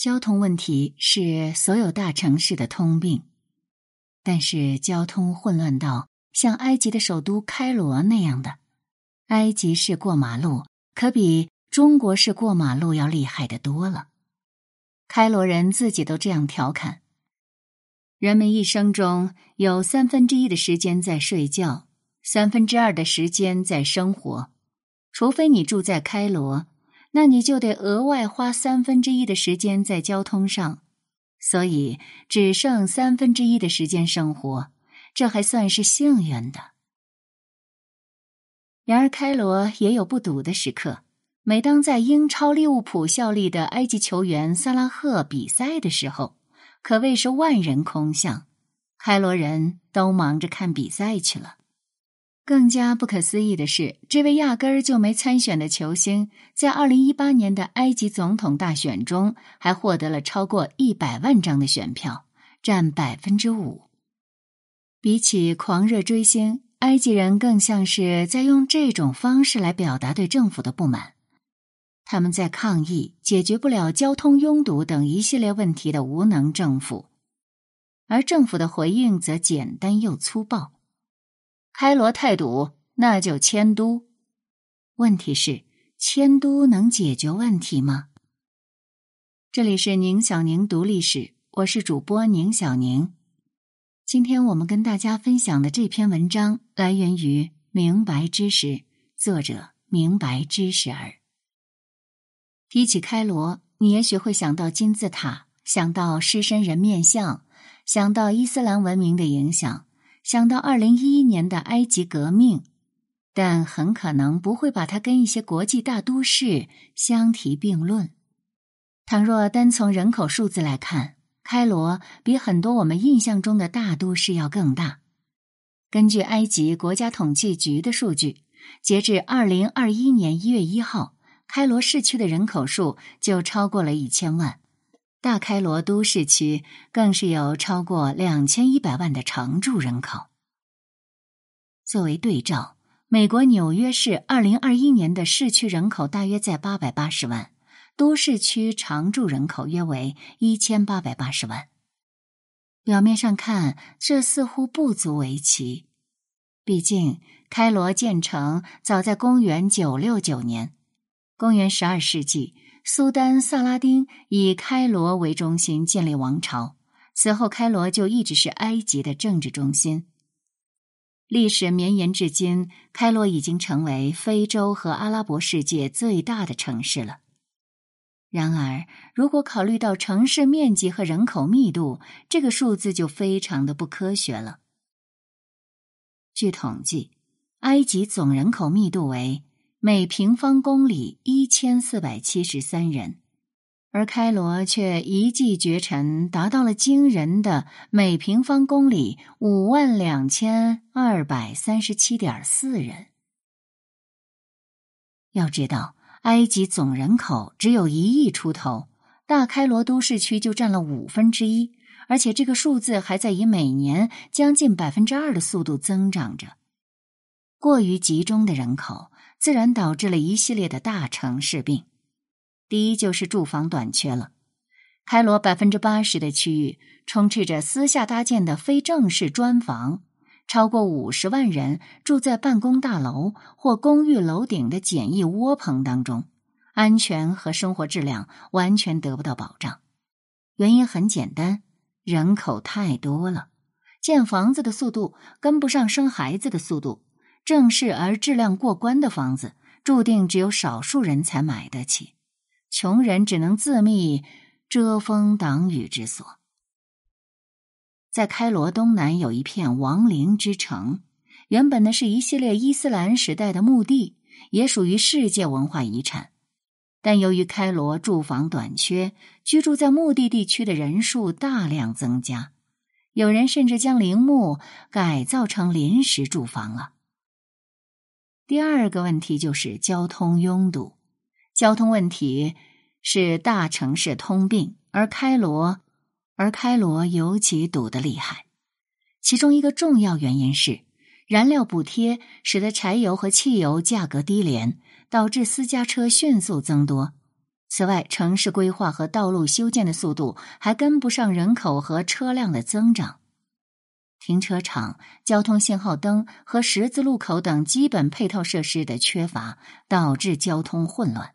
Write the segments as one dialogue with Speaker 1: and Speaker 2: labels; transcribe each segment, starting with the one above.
Speaker 1: 交通问题是所有大城市的通病，但是交通混乱到像埃及的首都开罗那样的，埃及式过马路可比中国式过马路要厉害的多了。开罗人自己都这样调侃：人们一生中有三分之一的时间在睡觉，三分之二的时间在生活，除非你住在开罗。那你就得额外花三分之一的时间在交通上，所以只剩三分之一的时间生活，这还算是幸运的。然而，开罗也有不堵的时刻。每当在英超利物浦效力的埃及球员萨拉赫比赛的时候，可谓是万人空巷，开罗人都忙着看比赛去了。更加不可思议的是，这位压根儿就没参选的球星，在二零一八年的埃及总统大选中，还获得了超过一百万张的选票，占百分之五。比起狂热追星，埃及人更像是在用这种方式来表达对政府的不满。他们在抗议解决不了交通拥堵等一系列问题的无能政府，而政府的回应则简单又粗暴。开罗太堵，那就迁都。问题是，迁都能解决问题吗？这里是宁小宁读历史，我是主播宁小宁。今天我们跟大家分享的这篇文章来源于明白知识，作者明白知识儿。提起开罗，你也许会想到金字塔，想到狮身人面像，想到伊斯兰文明的影响。想到二零一一年的埃及革命，但很可能不会把它跟一些国际大都市相提并论。倘若单从人口数字来看，开罗比很多我们印象中的大都市要更大。根据埃及国家统计局的数据，截至二零二一年一月一号，开罗市区的人口数就超过了一千万。大开罗都市区更是有超过两千一百万的常住人口。作为对照，美国纽约市二零二一年的市区人口大约在八百八十万，都市区常住人口约为一千八百八十万。表面上看，这似乎不足为奇，毕竟开罗建成早在公元九六九年，公元十二世纪。苏丹萨拉丁以开罗为中心建立王朝，此后开罗就一直是埃及的政治中心。历史绵延至今，开罗已经成为非洲和阿拉伯世界最大的城市了。然而，如果考虑到城市面积和人口密度，这个数字就非常的不科学了。据统计，埃及总人口密度为。每平方公里一千四百七十三人，而开罗却一骑绝尘，达到了惊人的每平方公里五万两千二百三十七点四人。要知道，埃及总人口只有一亿出头，大开罗都市区就占了五分之一，而且这个数字还在以每年将近百分之二的速度增长着。过于集中的人口。自然导致了一系列的大城市病。第一就是住房短缺了。开罗百分之八十的区域充斥着私下搭建的非正式砖房，超过五十万人住在办公大楼或公寓楼顶的简易窝棚当中，安全和生活质量完全得不到保障。原因很简单，人口太多了，建房子的速度跟不上生孩子的速度。正式而质量过关的房子，注定只有少数人才买得起，穷人只能自觅遮风挡雨之所。在开罗东南有一片亡灵之城，原本呢是一系列伊斯兰时代的墓地，也属于世界文化遗产。但由于开罗住房短缺，居住在墓地地区的人数大量增加，有人甚至将陵墓改造成临时住房了。第二个问题就是交通拥堵，交通问题是大城市通病，而开罗，而开罗尤其堵得厉害。其中一个重要原因是燃料补贴使得柴油和汽油价格低廉，导致私家车迅速增多。此外，城市规划和道路修建的速度还跟不上人口和车辆的增长。停车场、交通信号灯和十字路口等基本配套设施的缺乏，导致交通混乱。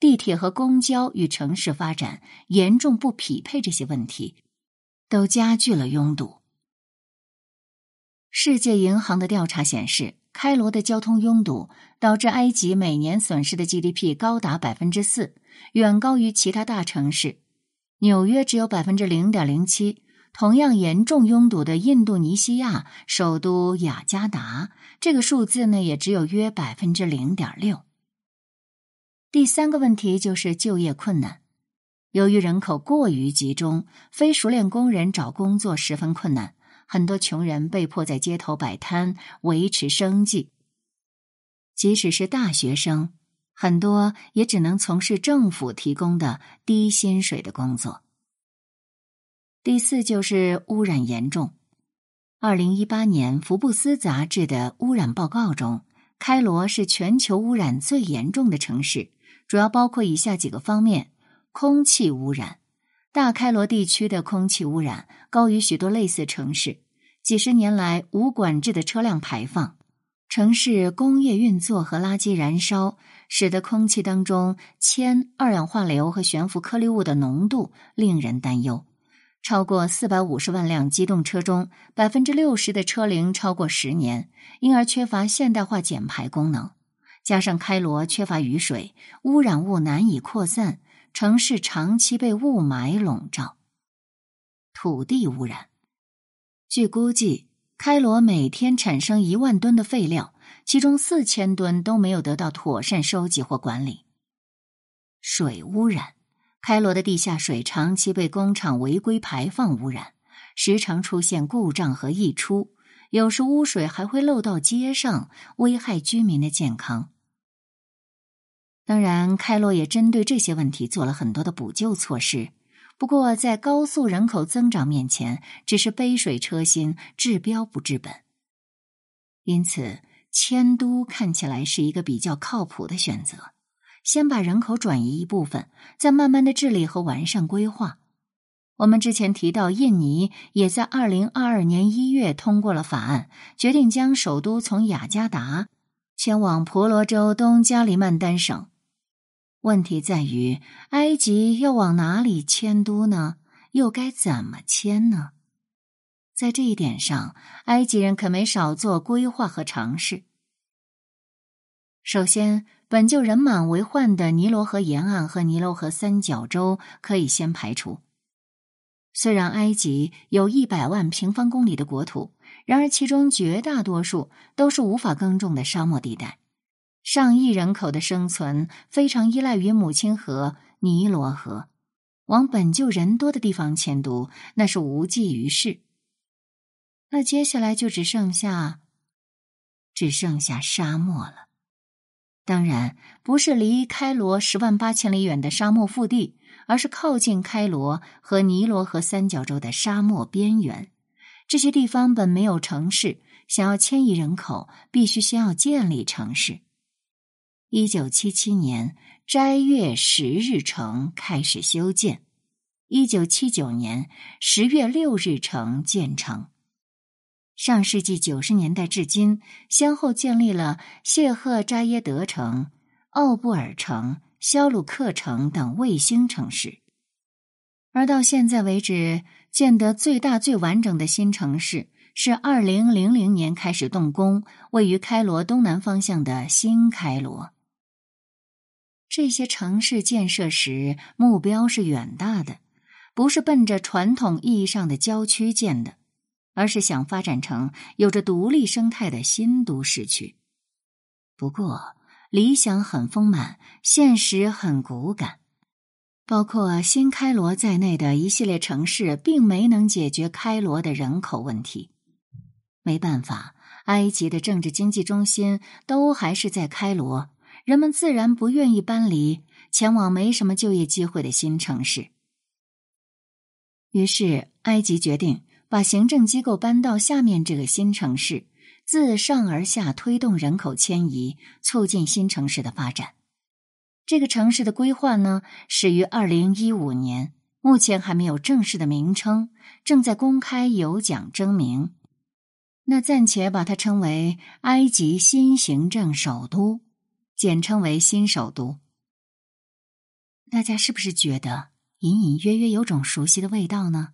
Speaker 1: 地铁和公交与城市发展严重不匹配，这些问题都加剧了拥堵。世界银行的调查显示，开罗的交通拥堵导致埃及每年损失的 GDP 高达百分之四。远高于其他大城市，纽约只有百分之零点零七。同样严重拥堵的印度尼西亚首都雅加达，这个数字呢也只有约百分之零点六。第三个问题就是就业困难，由于人口过于集中，非熟练工人找工作十分困难，很多穷人被迫在街头摆摊维持生计。即使是大学生。很多也只能从事政府提供的低薪水的工作。第四就是污染严重。二零一八年福布斯杂志的污染报告中，开罗是全球污染最严重的城市，主要包括以下几个方面：空气污染，大开罗地区的空气污染高于许多类似城市，几十年来无管制的车辆排放。城市工业运作和垃圾燃烧，使得空气当中铅、二氧化硫和悬浮颗粒物的浓度令人担忧。超过四百五十万辆机动车中，百分之六十的车龄超过十年，因而缺乏现代化减排功能。加上开罗缺乏雨水，污染物难以扩散，城市长期被雾霾笼罩。土地污染，据估计。开罗每天产生一万吨的废料，其中四千吨都没有得到妥善收集或管理。水污染，开罗的地下水长期被工厂违规排放污染，时常出现故障和溢出，有时污水还会漏到街上，危害居民的健康。当然，开罗也针对这些问题做了很多的补救措施。不过，在高速人口增长面前，只是杯水车薪，治标不治本。因此，迁都看起来是一个比较靠谱的选择。先把人口转移一部分，再慢慢的治理和完善规划。我们之前提到，印尼也在二零二二年一月通过了法案，决定将首都从雅加达迁往婆罗洲东加里曼丹省。问题在于，埃及要往哪里迁都呢？又该怎么迁呢？在这一点上，埃及人可没少做规划和尝试。首先，本就人满为患的尼罗河沿岸和尼罗河三角洲可以先排除。虽然埃及有一百万平方公里的国土，然而其中绝大多数都是无法耕种的沙漠地带。上亿人口的生存非常依赖于母亲河尼罗河，往本就人多的地方迁都那是无济于事。那接下来就只剩下，只剩下沙漠了。当然不是离开罗十万八千里远的沙漠腹地，而是靠近开罗和尼罗河三角洲的沙漠边缘。这些地方本没有城市，想要迁移人口，必须先要建立城市。一九七七年，斋月十日城开始修建；一九七九年十月六日城建成。上世纪九十年代至今，先后建立了谢赫扎耶德城、奥布尔城、肖鲁克城等卫星城市。而到现在为止，建得最大、最完整的新城市是二零零零年开始动工，位于开罗东南方向的新开罗。这些城市建设时目标是远大的，不是奔着传统意义上的郊区建的，而是想发展成有着独立生态的新都市区。不过，理想很丰满，现实很骨感。包括新开罗在内的一系列城市，并没能解决开罗的人口问题。没办法，埃及的政治经济中心都还是在开罗。人们自然不愿意搬离，前往没什么就业机会的新城市。于是，埃及决定把行政机构搬到下面这个新城市，自上而下推动人口迁移，促进新城市的发展。这个城市的规划呢，始于二零一五年，目前还没有正式的名称，正在公开有奖征名。那暂且把它称为埃及新行政首都，简称为新首都。大家是不是觉得隐隐约约有种熟悉的味道呢？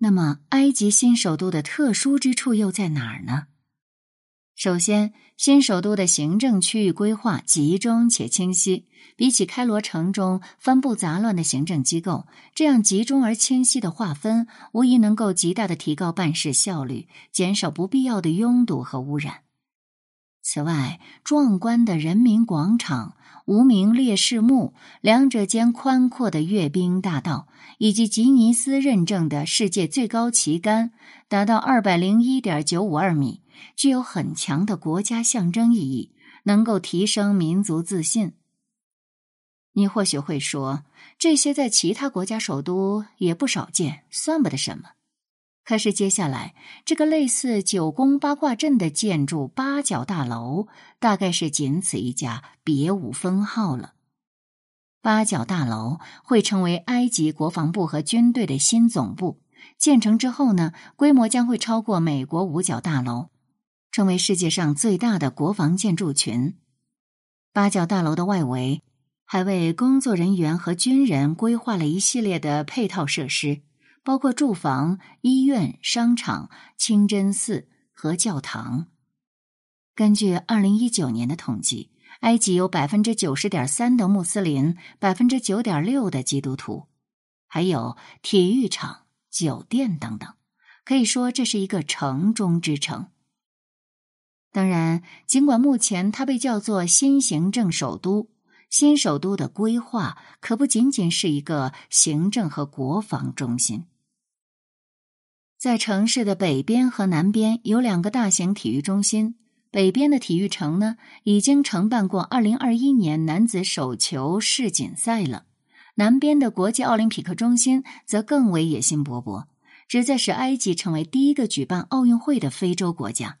Speaker 1: 那么，埃及新首都的特殊之处又在哪儿呢？首先，新首都的行政区域规划集中且清晰，比起开罗城中分布杂乱的行政机构，这样集中而清晰的划分，无疑能够极大的提高办事效率，减少不必要的拥堵和污染。此外，壮观的人民广场、无名烈士墓，两者间宽阔的阅兵大道，以及吉尼斯认证的世界最高旗杆，达到二百零一点九五二米。具有很强的国家象征意义，能够提升民族自信。你或许会说，这些在其他国家首都也不少见，算不得什么。可是接下来，这个类似九宫八卦阵的建筑八角大楼，大概是仅此一家，别无分号了。八角大楼会成为埃及国防部和军队的新总部，建成之后呢，规模将会超过美国五角大楼。成为世界上最大的国防建筑群。八角大楼的外围还为工作人员和军人规划了一系列的配套设施，包括住房、医院、商场、清真寺和教堂。根据二零一九年的统计，埃及有百分之九十点三的穆斯林，百分之九点六的基督徒，还有体育场、酒店等等，可以说这是一个城中之城。当然，尽管目前它被叫做新行政首都，新首都的规划可不仅仅是一个行政和国防中心。在城市的北边和南边有两个大型体育中心。北边的体育城呢，已经承办过二零二一年男子手球世锦赛了；南边的国际奥林匹克中心则更为野心勃勃，旨在使埃及成为第一个举办奥运会的非洲国家。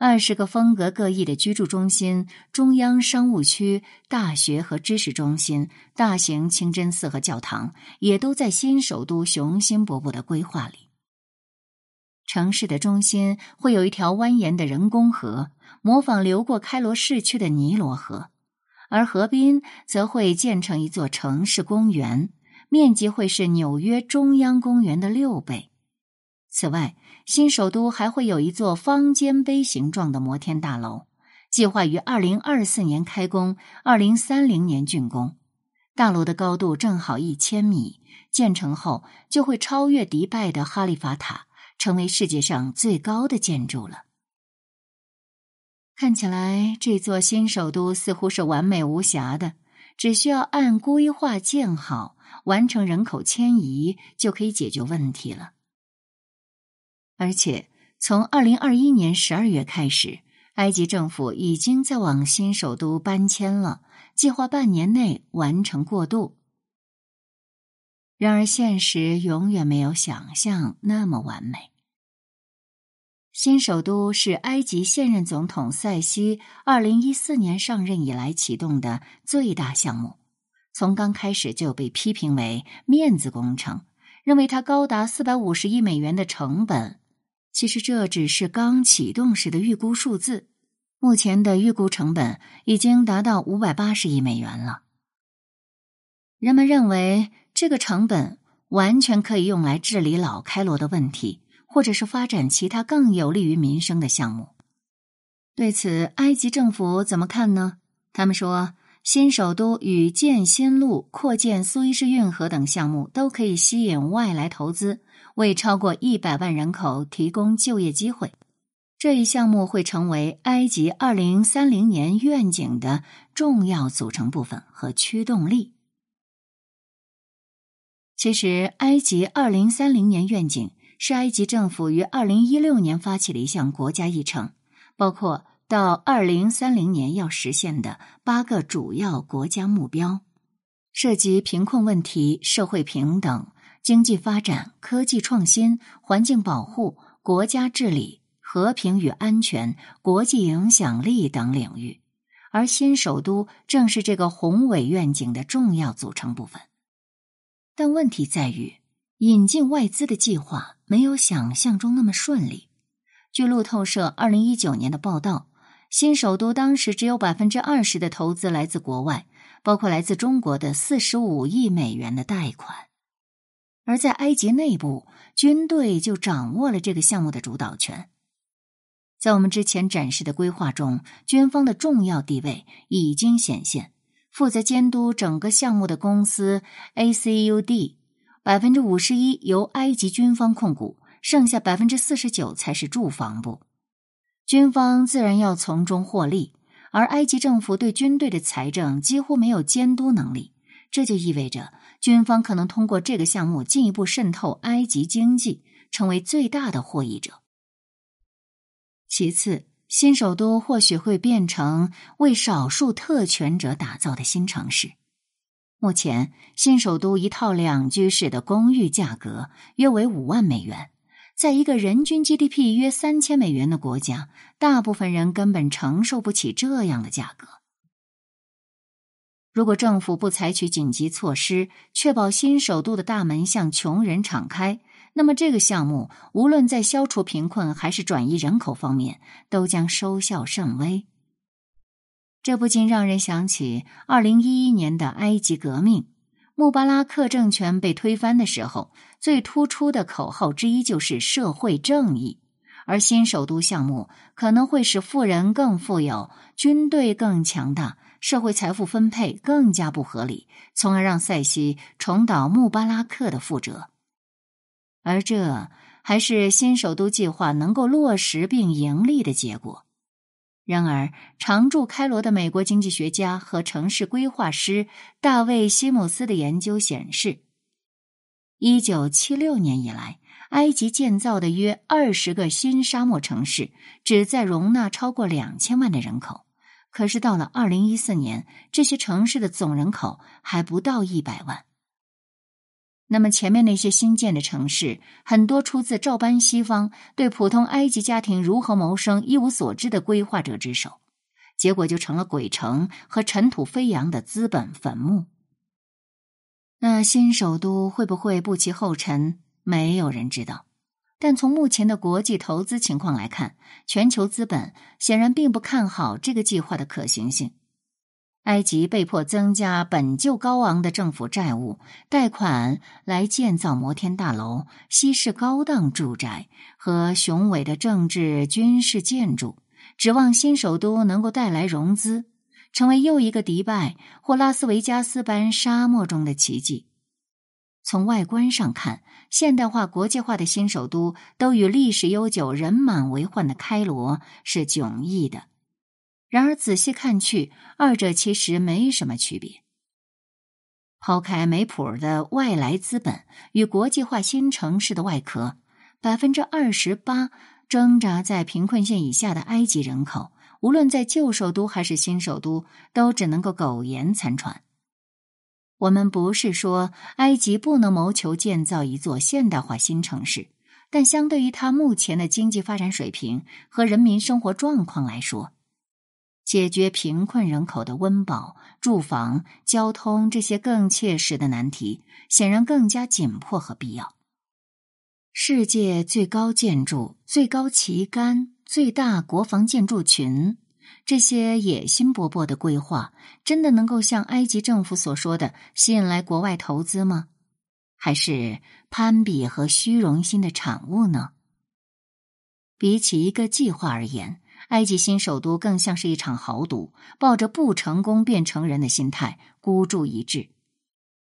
Speaker 1: 二十个风格各异的居住中心、中央商务区、大学和知识中心、大型清真寺和教堂，也都在新首都雄心勃勃的规划里。城市的中心会有一条蜿蜒的人工河，模仿流过开罗市区的尼罗河，而河滨则会建成一座城市公园，面积会是纽约中央公园的六倍。此外，新首都还会有一座方尖碑形状的摩天大楼，计划于二零二四年开工，二零三零年竣工。大楼的高度正好一千米，建成后就会超越迪拜的哈利法塔，成为世界上最高的建筑了。看起来，这座新首都似乎是完美无瑕的，只需要按规划建好，完成人口迁移，就可以解决问题了。而且，从二零二一年十二月开始，埃及政府已经在往新首都搬迁了，计划半年内完成过渡。然而，现实永远没有想象那么完美。新首都是埃及现任总统塞西二零一四年上任以来启动的最大项目，从刚开始就被批评为面子工程，认为它高达四百五十亿美元的成本。其实这只是刚启动时的预估数字，目前的预估成本已经达到五百八十亿美元了。人们认为这个成本完全可以用来治理老开罗的问题，或者是发展其他更有利于民生的项目。对此，埃及政府怎么看呢？他们说，新首都与建新路、扩建苏伊士运河等项目都可以吸引外来投资。为超过一百万人口提供就业机会，这一项目会成为埃及二零三零年愿景的重要组成部分和驱动力。其实，埃及二零三零年愿景是埃及政府于二零一六年发起的一项国家议程，包括到二零三零年要实现的八个主要国家目标，涉及贫困问题、社会平等。经济发展、科技创新、环境保护、国家治理、和平与安全、国际影响力等领域，而新首都正是这个宏伟愿景的重要组成部分。但问题在于，引进外资的计划没有想象中那么顺利。据路透社二零一九年的报道，新首都当时只有百分之二十的投资来自国外，包括来自中国的四十五亿美元的贷款。而在埃及内部，军队就掌握了这个项目的主导权。在我们之前展示的规划中，军方的重要地位已经显现。负责监督整个项目的公司 ACUD，百分之五十一由埃及军方控股，剩下百分之四十九才是住房部。军方自然要从中获利，而埃及政府对军队的财政几乎没有监督能力，这就意味着。军方可能通过这个项目进一步渗透埃及经济，成为最大的获益者。其次，新首都或许会变成为少数特权者打造的新城市。目前，新首都一套两居室的公寓价格约为五万美元，在一个人均 GDP 约三千美元的国家，大部分人根本承受不起这样的价格。如果政府不采取紧急措施，确保新首都的大门向穷人敞开，那么这个项目无论在消除贫困还是转移人口方面，都将收效甚微。这不禁让人想起二零一一年的埃及革命，穆巴拉克政权被推翻的时候，最突出的口号之一就是社会正义。而新首都项目可能会使富人更富有，军队更强大。社会财富分配更加不合理，从而让塞西重蹈穆巴拉克的覆辙。而这还是新首都计划能够落实并盈利的结果。然而，常驻开罗的美国经济学家和城市规划师大卫·西姆斯的研究显示，一九七六年以来，埃及建造的约二十个新沙漠城市，只在容纳超过两千万的人口。可是到了二零一四年，这些城市的总人口还不到一百万。那么前面那些新建的城市，很多出自照搬西方对普通埃及家庭如何谋生一无所知的规划者之手，结果就成了鬼城和尘土飞扬的资本坟墓。那新首都会不会步其后尘？没有人知道。但从目前的国际投资情况来看，全球资本显然并不看好这个计划的可行性。埃及被迫增加本就高昂的政府债务，贷款来建造摩天大楼、西式高档住宅和雄伟的政治军事建筑，指望新首都能够带来融资，成为又一个迪拜或拉斯维加斯般沙漠中的奇迹。从外观上看，现代化、国际化的新首都都与历史悠久、人满为患的开罗是迥异的。然而，仔细看去，二者其实没什么区别。抛开没谱的外来资本与国际化新城市的外壳，百分之二十八挣扎在贫困线以下的埃及人口，无论在旧首都还是新首都，都只能够苟延残喘。我们不是说埃及不能谋求建造一座现代化新城市，但相对于它目前的经济发展水平和人民生活状况来说，解决贫困人口的温饱、住房、交通这些更切实的难题，显然更加紧迫和必要。世界最高建筑、最高旗杆、最大国防建筑群。这些野心勃勃的规划，真的能够像埃及政府所说的吸引来国外投资吗？还是攀比和虚荣心的产物呢？比起一个计划而言，埃及新首都更像是一场豪赌，抱着不成功便成仁的心态，孤注一掷。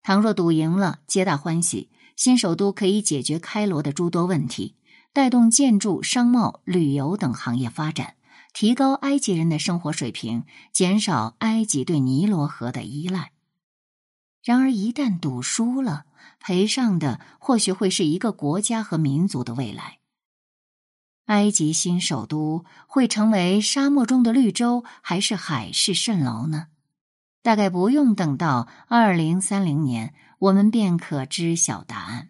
Speaker 1: 倘若赌赢了，皆大欢喜，新首都可以解决开罗的诸多问题，带动建筑、商贸、旅游等行业发展。提高埃及人的生活水平，减少埃及对尼罗河的依赖。然而，一旦赌输了，赔上的或许会是一个国家和民族的未来。埃及新首都会成为沙漠中的绿洲，还是海市蜃楼呢？大概不用等到二零三零年，我们便可知晓答案。